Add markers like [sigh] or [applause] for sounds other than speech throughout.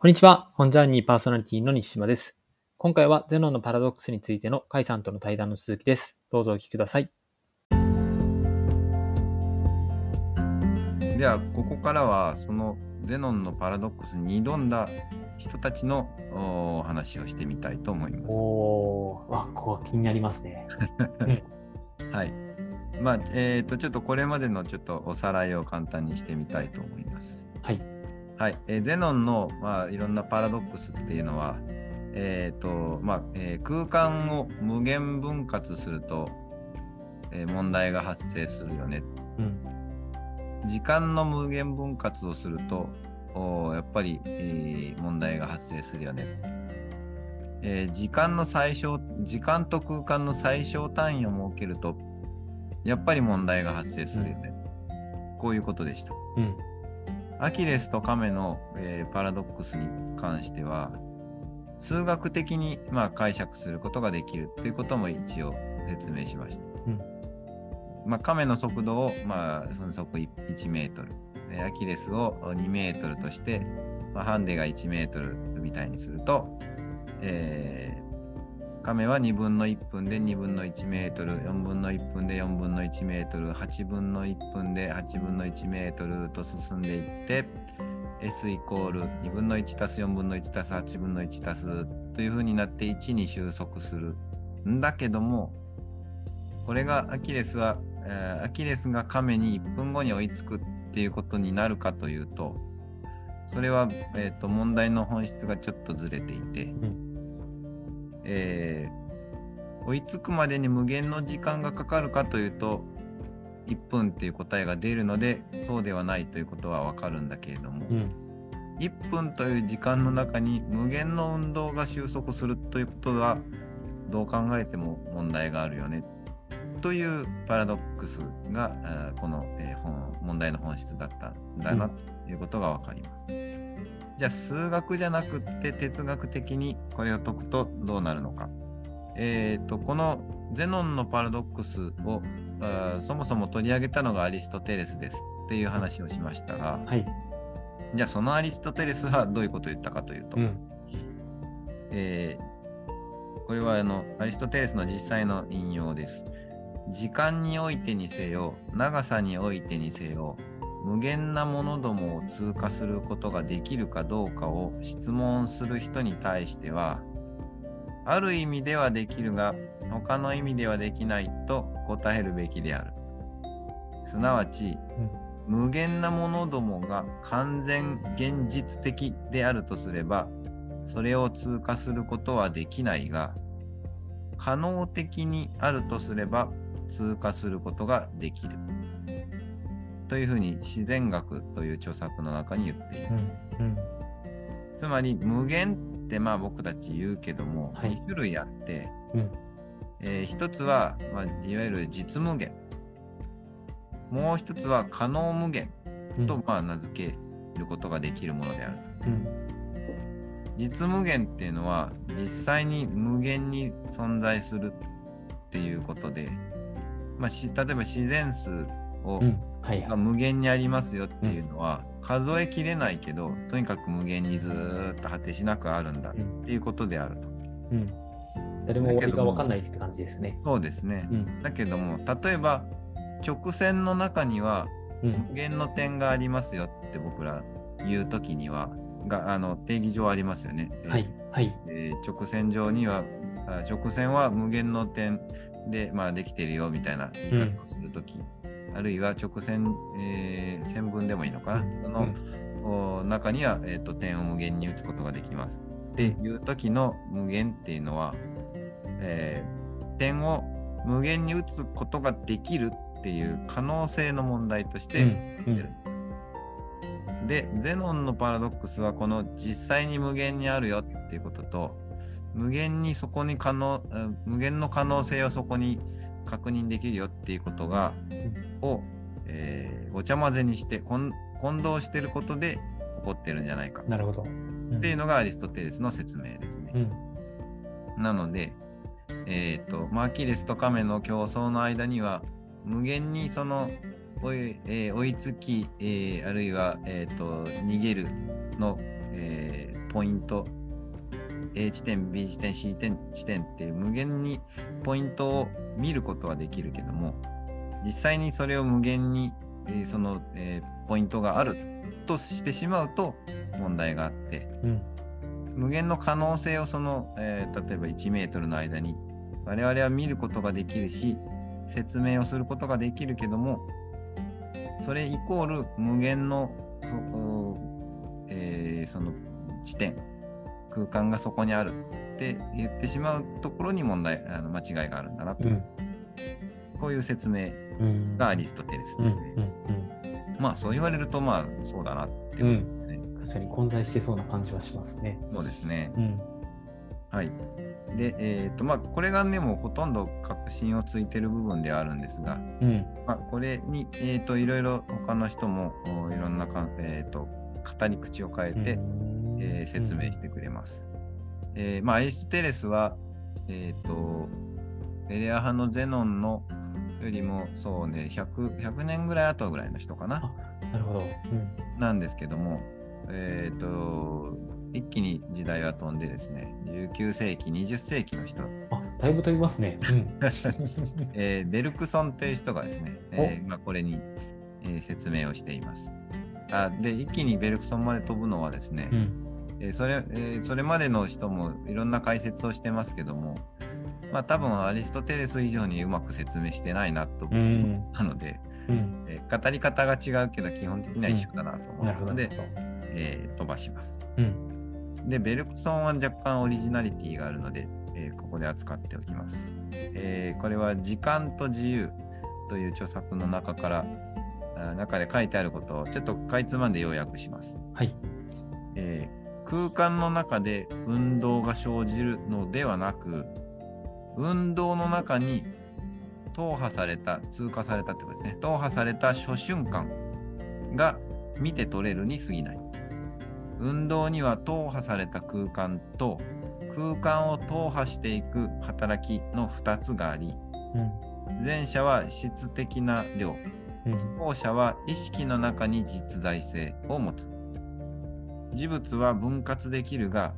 こんにちは。本ジャーニーパーソナリティの西島です。今回はゼノンのパラドックスについてのカイさんとの対談の続きです。どうぞお聞きください。ではここからはそのゼノンのパラドックスに挑んだ人たちのお話をしてみたいと思います。おー、わ、こう気になりますね。[laughs] はい。まあえっ、とちょっとこれまでのちょっとおさらいを簡単にしてみたいと思います。はい。はい。えーゼノンのまあいろんなパラドックスっていうのはえっ、とまあ、えー空間を無限分割すると、えー問題が発生するよねうん。時間の無限分割をするとおーやっぱり、えー問題が発生するよね、えー時間の最小時間と空間の最小単位を設けるとやっぱり問題が発生するよね、こういうことでしたうん。アキレスとカメの、えーパラドックスに関しては数学的に、まあ、解釈することができるということも一応説明しました。うんまあ、カメの速度を、まあ、分速1メートルでアキレスを2メートルとして、まあ、ハンデが1メートルみたいにすると、えーカメは2分の1分で2分の1メートル4分の1分で4分の1メートル8分の1分で8分の1メートルと進んでいって S イコール2分の1たす4分の1たす8分の1たすというふうになって1に収束する。んだけどもこれがアキレスは、えーアキレスがカメに1分後に追いつくっていうことになるかというとそれは、えー、と問題の本質がちょっとずれていて、ん。えー追いつくまでに無限の時間がかかるかというと1分っていう答えが出るのでそうではないということはわかるんだけれども、うん。1分という時間の中に無限の運動が収束するということはどう考えても問題があるよねというパラドックスがこの、えー本問題の本質だったんだなということがわかります。じゃあ数学じゃなくって哲学的にこれを解くとどうなるのか。えー、とこのゼノンのパラドックスをそもそも取り上げたのがアリストテレスですっていう話をしましたが、はい。じゃあそのアリストテレスはどういうことを言ったかというと、うん。えーこれはあのアリストテレスの実際の引用です。時間においてにせよ、長さにおいてにせよ、無限なものどもを通過することができるかどうかを質問する人に対しては、ある意味ではできるが、他の意味ではできないと答えるべきである。すなわち、無限なものどもが完全現実的であるとすれば、それを通過することはできないが、可能的にあるとすれば通過することができる。というふうに自然学という著作の中に言っています。うん。つまり無限ってまあ僕たち言うけども、はい2種類あって、うん。えー一つは、まあ、いわゆる実無限。もう一つは可能無限うん。と、まあ、名付けることができるものであると。うん。実無限っていうのは実際に無限に存在するっていうことで、まあ、し例えば自然数を、うん。はい。が無限にありますよっていうのは、数えきれないけどとにかく無限にずーっと果てしなくあるんだっていうことであると。うん。誰も終わりが分かんないって感じですね。そうですね。うん。だけども例えば直線の中にはうん。無限の点がありますよって僕ら言う時にはがあの定義上ありますよね。はい。はい。えー直線上にはあ直線は無限の点で、まあ、できてるよみたいな言い方をするとき、あるいは直線、えー線分でもいいのか？な、その、お中には、えーと点を無限に打つことができます。っていう時の無限っていうのは、えー点を無限に打つことができるっていう可能性の問題としてうん。言ってる。で、ゼノンのパラドックスはこの実際に無限にあるよっていうことと、無限にそこに可能、あ無限の可能性をそこに確認できるよっていうことが、を、えーごちゃ混ぜにして混混同してることで起こってるんじゃないかなるほど。うんっていうのがアリストテレスの説明ですね。うん。なので、えっ、と、まあアキレスとカメの競争の間には、無限にその追い,、えー追いつき、えーあるいは、えー、と逃げるの、えーポイント A 地点 B 地点 C 点地点っていう無限にポイントを見ることはできるけども実際にそれを無限に、えーその、えーポイントがあるとしてしまうと問題があってうん。無限の可能性をその、えー例えば1メートルの間に我々は見ることができるし説明をすることができるけどもそれイコール無限のそ,お、えーその地点空間がそこにあるって言ってしまうところに問題あの間違いがあるんだなと、うん。こういう説明うん。がアリストテレスうん。ですね。うん。まあそう言われるとまあそうだなってうん。いうことですね。うん。確かに混在してそうな感じはしますね。そうですね。うん。はい。で、えっ、と、まあ、これがね、もうほとんど確信をついてる部分ではあるんですが、うん。まあ、これに、えっ、と、いろいろ他の人も、おいろんなかん、えっ、と、語り口を変えて、えー説明してくれます。えーまあ、アリストテレスは、えっ、と、エレア派のゼノンのよりも、そうね、100, 100年ぐらい後ぐらいの人かな。なるほど。うん。なんですけども、えっ、と、一気に時代は飛んでですね、19世紀、20世紀の人、あ、だいぶ飛びますね。うん。[laughs] えーベルクソンという人がですね、えーまあ、これに、えー説明をしています。あで、一気にベルクソンまで飛ぶのはですね、うん。えーそれえーそれまでの人もいろんな解説をしてますけども、まあ多分アリストテレス以上にうまく説明してないなとう思ん。ったので、うん。えー語り方が違うけど基本的には一緒だなと思。ったので、なるほどえー飛ばします。うん。で、ベルクソンは若干オリジナリティがあるので、えーここで扱っておきます。えーこれは時間と自由という著作の中から、あ中で書いてあることをちょっとかいつまんで要約します。はい。えー空間の中で運動が生じるのではなく、運動の中に踏破された、通過されたってことですね。踏破された初瞬間が見て取れるに過ぎない。運動には踏破された空間と空間を踏破していく働きの2つがあり、うん。前者は質的な量、うん。後者は意識の中に実在性を持つ。事物は分割できるが、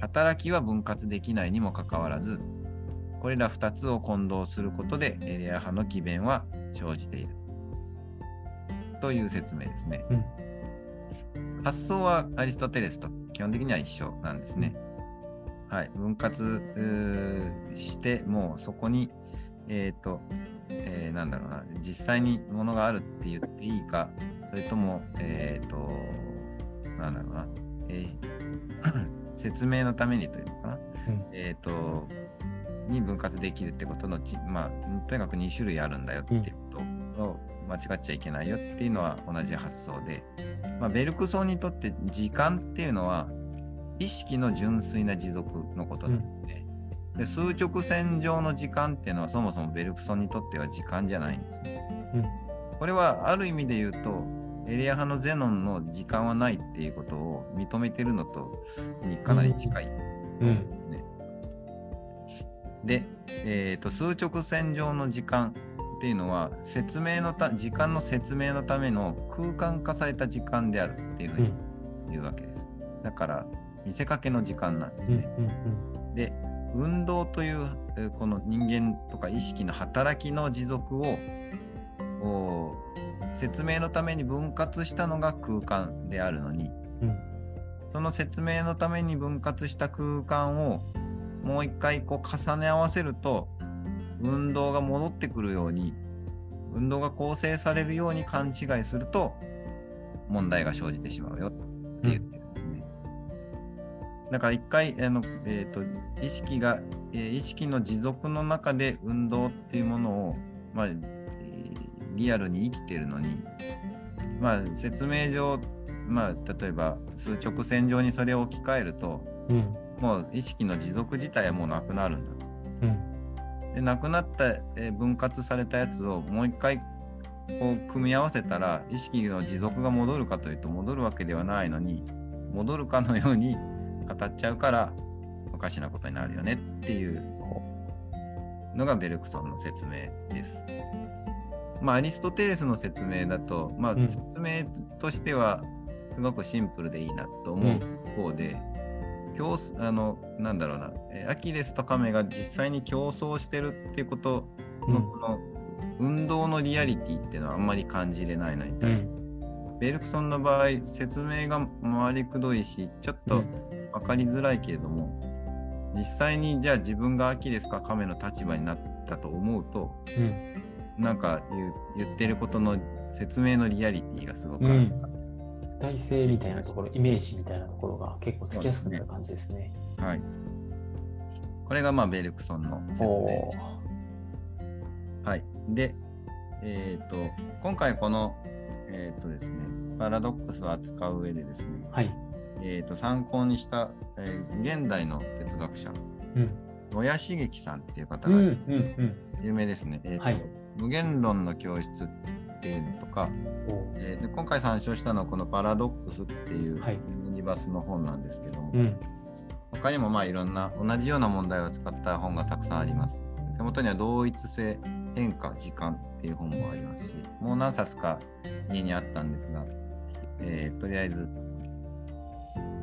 働きは分割できないにもかかわらず、これら2つを混同することでエレア派の奇弁は生じている。という説明ですね。うん発想はアリストテレスと基本的には一緒なんですね。はい。分割して、もうそこに、えっ、と、えーなんだろうな、実際にものがあるって言っていいか、それとも、えっ、と、なんだろうな、えー [clears throat] 説明のためにというのかな、うん。えっ、と、に分割できるってことのち、まあ、とにかく2種類あるんだよっていうことを間違っちゃいけないよっていうのは同じ発想で、まあ、ベルクソンにとって時間っていうのは意識の純粋な持続のことなんですね。で数直線上の時間っていうのはそもそもベルクソンにとっては時間じゃないんですね。うん。これはある意味で言うとエリア派のゼノンの時間はないっていうことを認めてるのとにかなり近いと思うんですね。で、えーと数直線上の時間っていうのは説明のた時間の説明のための空間化された時間であるっていうふうにうん。言うわけです。だから見せかけの時間なんですうん。ね。うん。で運動というえーこの人間とか意識の働きの持続をお説明のために分割したのが空間であるのにうん。その説明のために分割した空間をもう一回こう重ね合わせると運動が戻ってくるように運動が構成されるように勘違いすると問題が生じてしまうよって言ってるんですね。だから一回あの、えー、と意識が、えー意識の持続の中で運動っていうものを、まあえーリアルに生きてるのに、まあ、説明上、まあ、例えば数直線上にそれを置き換えるとうん。もう意識の持続自体はもうなくなるんだと。うん。でなくなった、えー分割されたやつをもう一回こう組み合わせたら意識の持続が戻るかというと戻るわけではないのに戻るかのように語っちゃうからおかしなことになるよねっていうのがベルクソンの説明です。まあアリストテレスの説明だと、まあうん。説明としてはすごくシンプルでいいなと思う方で、あのなんだろうな、えーアキレスとカメが実際に競争してるっていうことの、うん。この運動のリアリティっていうのはあんまり感じれないのにう対して、ん。ベルクソンの場合説明が回りくどいしちょっとうん。分かりづらいけれども、実際にじゃあ自分がアキレスかカメの立場になったと思うとうん。なんか言う言ってることの説明のリアリティがすごくある、うん主体性みたいなところ、イメージみたいなところが結構つきやすくなる感じですね。はい。これがまあベルクソンの説明おでした。はい。で、えっ、と、今回この、えっ、とですね、パラドックスを扱う上でですね、はい。えっ、と、参考にした、えー現代の哲学者、うん。野谷茂樹さんっていう方が。有名ですね。はい無限論の教室っていうのとか、おえーで今回参照したのはこのパラドックスっていうはいユニバスの本なんですけども、うん。他にもまあいろんな同じような問題を使った本がたくさんあります。手元には同一性、変化、時間っていう本もありますし、もう何冊か家にあったんですが、えーとりあえず、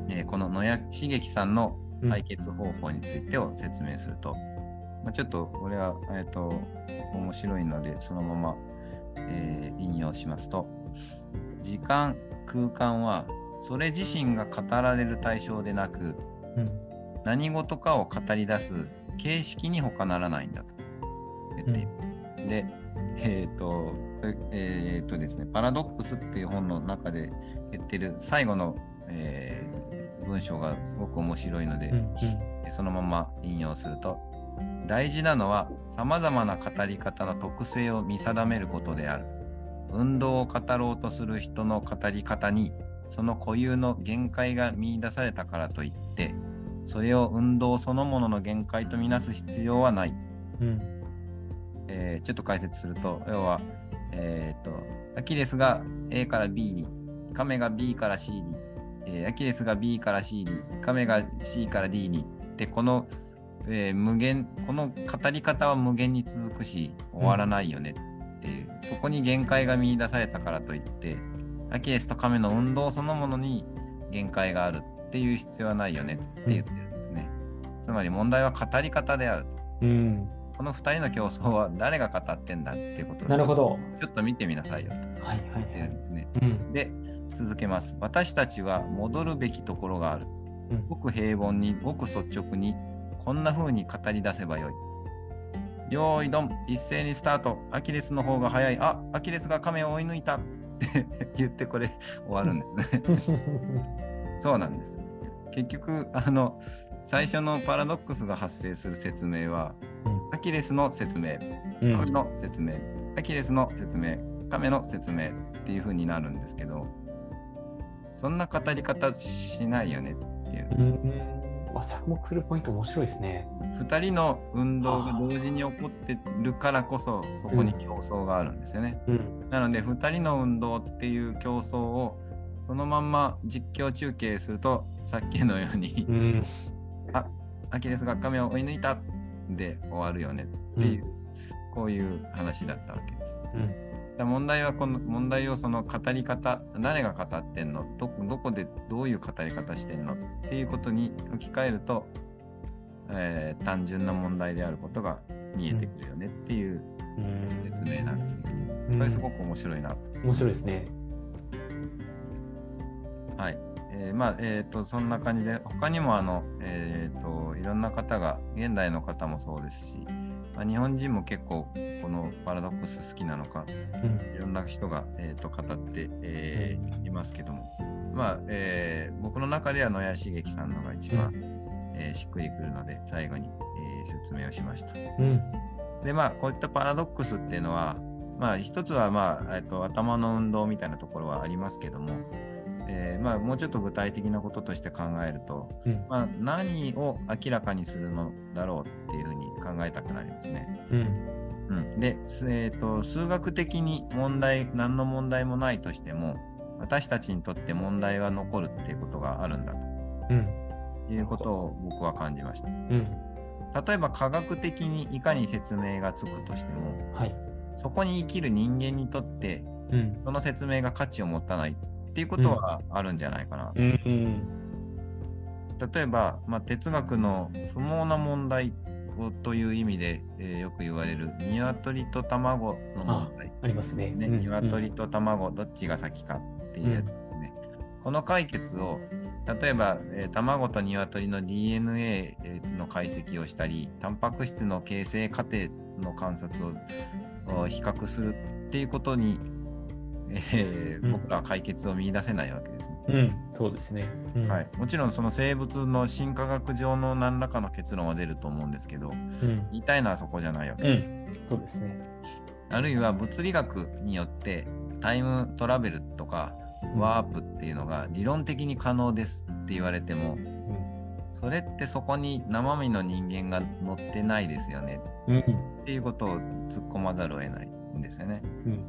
えーこの野谷茂樹さんの解決方法についてを説明すると、まあ、ちょっとこれは、えー、と面白いのでそのまま、えー引用しますと時間空間はそれ自身が語られる対象でなくうん。何事かを語り出す形式に他ならないんだと言っています。で、えっ、と、これえっ、とですね、パラドックスっていう本の中で言ってる最後の、えー文章がすごく面白いので、うん。うん。そのまま引用すると、大事なのは様々な語り方の特性を見定めることである。運動を語ろうとする人の語り方にその固有の限界が見出されたからといって、それを運動そのものの限界とみなす必要はない。うん。えーちょっと解説すると、要は、えー、と、アキレスが A から B に、カメが B から C に、えーアキレスが B から C に、カメが C から D に、で、この、えー無限、この語り方は無限に続くし、終わらないよねっていう、そこに限界が見出されたからといって、アキレスとカメの運動そのものに限界があるっていう必要はないよねって言ってるんですね。つまり問題は語り方であると。うん。この2人の競争は誰が語ってんだっていうことをなるほど。ちょっと見てみなさいよとはいはい言ってはい。るんですね。うん。で、続けます。私たちは戻るべきところがある。うんごく平凡に、ごく率直に、こんな風に語り出せばよい。よーいどん、一斉にスタート。アキレスの方が早い。あ、アキレスが亀を追い抜いた。って [laughs] 言ってこれ終わるんですね。[laughs] そうなんですよ。結局、あの、最初のパラドックスが発生する説明は、アキレスの説明、うん亀の説明、アキレスの説明、亀の説明っていう風になるんですけど、そんな語り方しないよねっていうんですうね。ん。あ、着目するポイント面白いですね。2人の運動が同時に起こってるからこそ、そこに競争があるんですよね。うん。なので、2人の運動っていう競争をそのまんま実況中継すると、さっきのように、うん。[laughs] あアキレスが亀を追い抜いたで終わるよねっていう、こういう話だったわけです。うん。だ問題はこの問題をその語り方誰が語ってんの？どどこでどういう語り方してんの？っていうことに置き換えると、えー単純な問題であることが見えてくるよねっていううん。説明なんですね。うんこれすごく面白いなと。面白いですね。はい。えーまあ、えっ、と、そんな感じで、他にもあの、えっ、と、いろんな方が、現代の方もそうですし、まあ、日本人も結構このパラドックス好きなのか、うん。いろんな人が、えー、と語って、えーいますけども、まあ、えー僕の中では野谷茂樹さんのが一番、えーしっくりくるので、最後に、えー説明をしました。うん。で、まあ、こういったパラドックスっていうのは、まあ、一つは、まあ、えっと頭の運動みたいなところはありますけども、えーまあ、もうちょっと具体的なこととして考えると、うん。まあ、何を明らかにするのだろうっていうふうに考えたくなりますね。うん。うん、で、すえーと、数学的に問題、何の問題もないとしても、私たちにとって問題は残るっていうことがあるんだうん。ということを僕は感じました。うん。例えば科学的にいかに説明がつくとしても、はい。そこに生きる人間にとって、うん。その説明が価値を持たないっていうことはあるんじゃないかな。うん。例えば、まあ、哲学の不毛な問題をという意味で、えーよく言われる鶏と卵の問題ありますね。ね、うん鶏と卵どっちが先かっていうやつですね。この解決を例えば、えー卵と鶏の DNA の解析をしたりタンパク質の形成過程の観察をお比較するっていうことに、えーうん。僕らは解決を見出せないわけですね。うん、そうですね。うん。はい、もちろんその生物の進化学上の何らかの結論は出ると思うんですけどうん。言いたいのはそこじゃないわけ。うです。ん、そうですね。あるいは物理学によってタイムトラベルとかワープっていうのが理論的に可能ですって言われてもそれってそこに生身の人間が乗ってないですよね。っていうことを突っ込まざるを得ないんですよね。うん、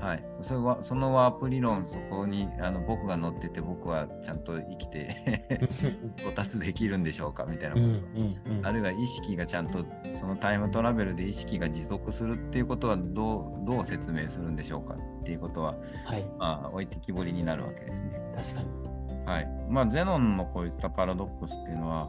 はい、それはそのワープ理論そこにあの僕が乗ってて僕はちゃんと生きて [laughs] 到達できるんでしょうかみたいなうん、ことうん、うん、あるいは意識がちゃんとそのタイムトラベルで意識が持続するっていうことはどうどう説明するんでしょうかっていうことは、はい、まあ、置いてきぼりになるわけですね。確かに。はい。まあ、ゼノンのこういったパラドックスっていうのは、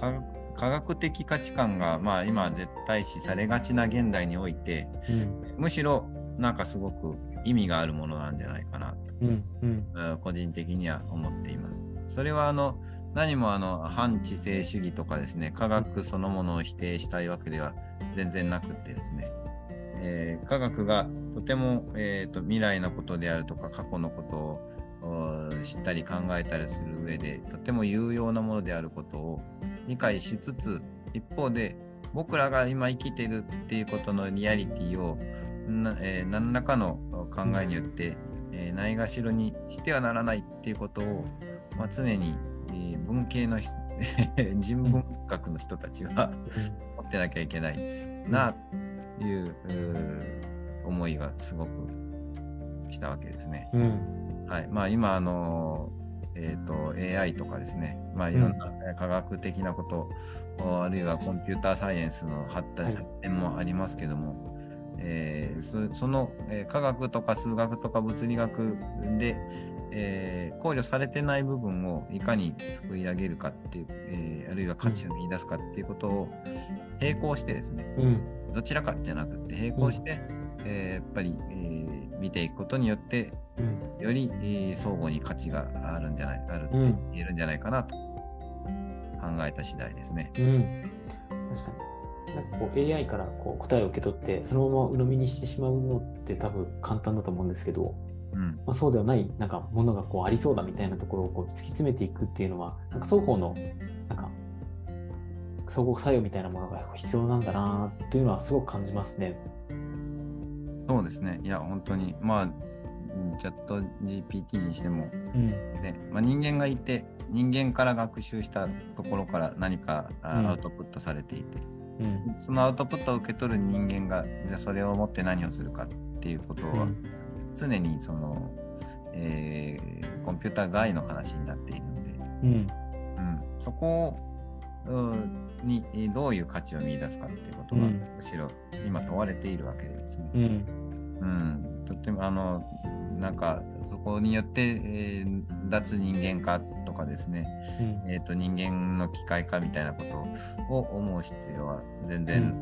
科学科学的価値観が、まあ、今絶対視されがちな現代において、うん、むしろなんかすごく意味があるものなんじゃないかな。と、うん、うん、うん個人的には思っています。それはあの何もあの反知性主義とかですね、科学そのものを否定したいわけでは全然なくってですね、えー科学がとても、えーと未来のことであるとか過去のことをお知ったり考えたりする上でとても有用なものであることを理解しつつ一方で僕らが今生きてるっていうことのリアリティをな、えー何らかの考えによって、えーないがしろにしてはならないっていうことを、まあ、常に、えー文系の人 [laughs] 人文学の人たちは持ってなきゃいけないなといううー思いがすごくしたわけですね。うん、はい。まあ今、あの、えっ、と、AI とかですね、まあいろんなえー科学的なこと、おあるいはコンピューターサイエンスの発展もありますけども、えーそその、えー科学とか数学とか物理学で、えー考慮されてない部分をいかに作り上げるかっていう、えーあるいは価値を見出すかっていうことを並行してですね、うん、どちらかじゃなくて並行して、えーやっぱり、えー見ていくことによってうん、より、えー相互に価値があるんじゃないあるってうん言えるんじゃないかなと考えた次第ですね。うん、確かに。なんかこう AI からこう答えを受け取って、そのまま鵜呑みにしてしまうのって多分簡単だと思うんですけど、うん、まあ、そうではないなんかものがこうありそうだみたいなところをこう突き詰めていくっていうのは、なんか双方のなんか相互作用みたいなものが必要なんだなというのはすごく感じますね。そうですね。いや、本当に、まあ、うんチャット GPT にしても、うん、ねまあ、人間がいて、人間から学習したところから何かアウトプットされていて、うん、そのアウトプットを受け取る人間が、じゃあそれを持って何をするかっていうことは、うん、常にその、えーコンピューター外の話になっているので、うん、うん、そこにえーどういう価値を見出すかっていうことが、うん。むしろ今問われているわけですね。うん、うん、とってもあのなんかそこによって、えー脱人間化とかですね、うん、えー、と人間の機械化みたいなことを思う必要は全然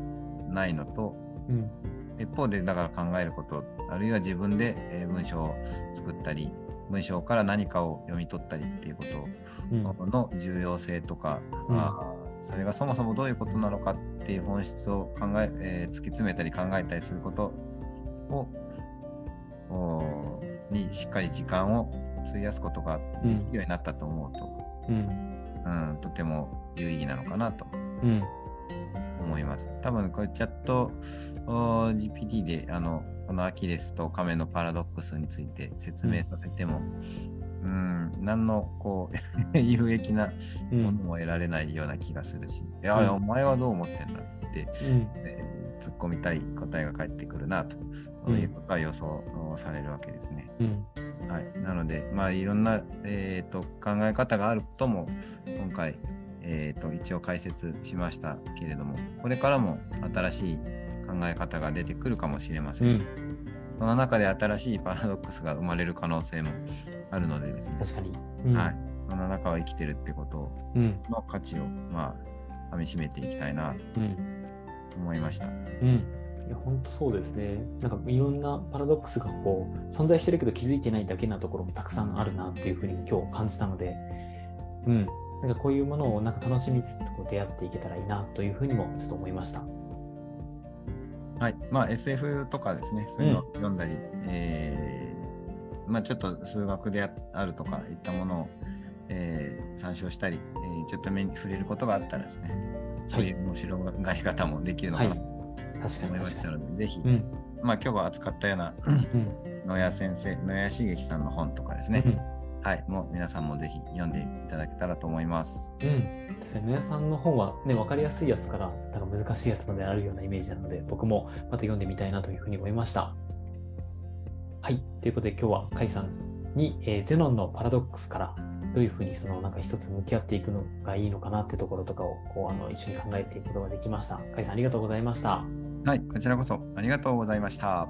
ないのと、うん、一方でだから考えることあるいは自分で、えー文章を作ったり文章から何かを読み取ったりっていうことうん、の重要性とか、うん。あーそれがそもそもどういうことなのかっていう本質を考ええー突き詰めたり考えたりすることをにしっかり時間を費やすことができるようになったと思うと、うん、うんとても有意義なのかなとうん、思います。多分これチャット GPT であのこのアキレスとカメのパラドックスについて説明させても、うん、何のこう [laughs] 有益なうん、ものも得られないような気がするし、いやお前はどう思ってんだって、うん、えー突っ込みたい答えが返ってくるなと、うん。いうことは予想されるわけですね。うん、はい、なので、まあ、いろんな、えー、と考え方があることも今回、えー、と一応解説しましたけれども、これからも新しい考え方が出てくるかもしれません。し、うん。その中で新しいパラドックスが生まれる可能性もあるのでですね、確かに。うん。はい、そんな中は生きてるってことうん。の価値を、まあ、かみしめていきたいなと。うん。思いました。うん。いや、本当そうですね。なんかいろんなパラドックスがこう存在してるけど気づいてないだけなところもたくさんあるなっていうふうに今日感じたので、うん。なんかこういうものをなんか楽しみつつこう出会っていけたらいいなというふうにもちょっと思いました。はい。まあ SF とかですね、そういうのを読んだり、えーまあちょっと数学であるとかいったものを、えー参照したり、えーちょっと目に触れることがあったらですね、そういう面白がり方もできるのはい。かな確かと思いま。したので、ぜひ、うん。まあ今日は扱ったようなうん。野谷先生、野谷茂樹さんの本とかですね、うんはい、もう皆さんもぜひ読んでいただけたらと思います。うん。確かに、野谷さんの本はね、わかりやすいやつから、なんか難しいやつまであるようなイメージなので、僕もまた読んでみたいなというふうに思いました。はい。ということで、今日は甲斐さんに、えーゼノンのパラドックスから、どういうふうにそのなんか一つ向き合っていくのがいいのかなってところとかをこうあの一緒に考えていくことができました。甲斐さんありがとうございました。はい、こちらこそありがとうございました。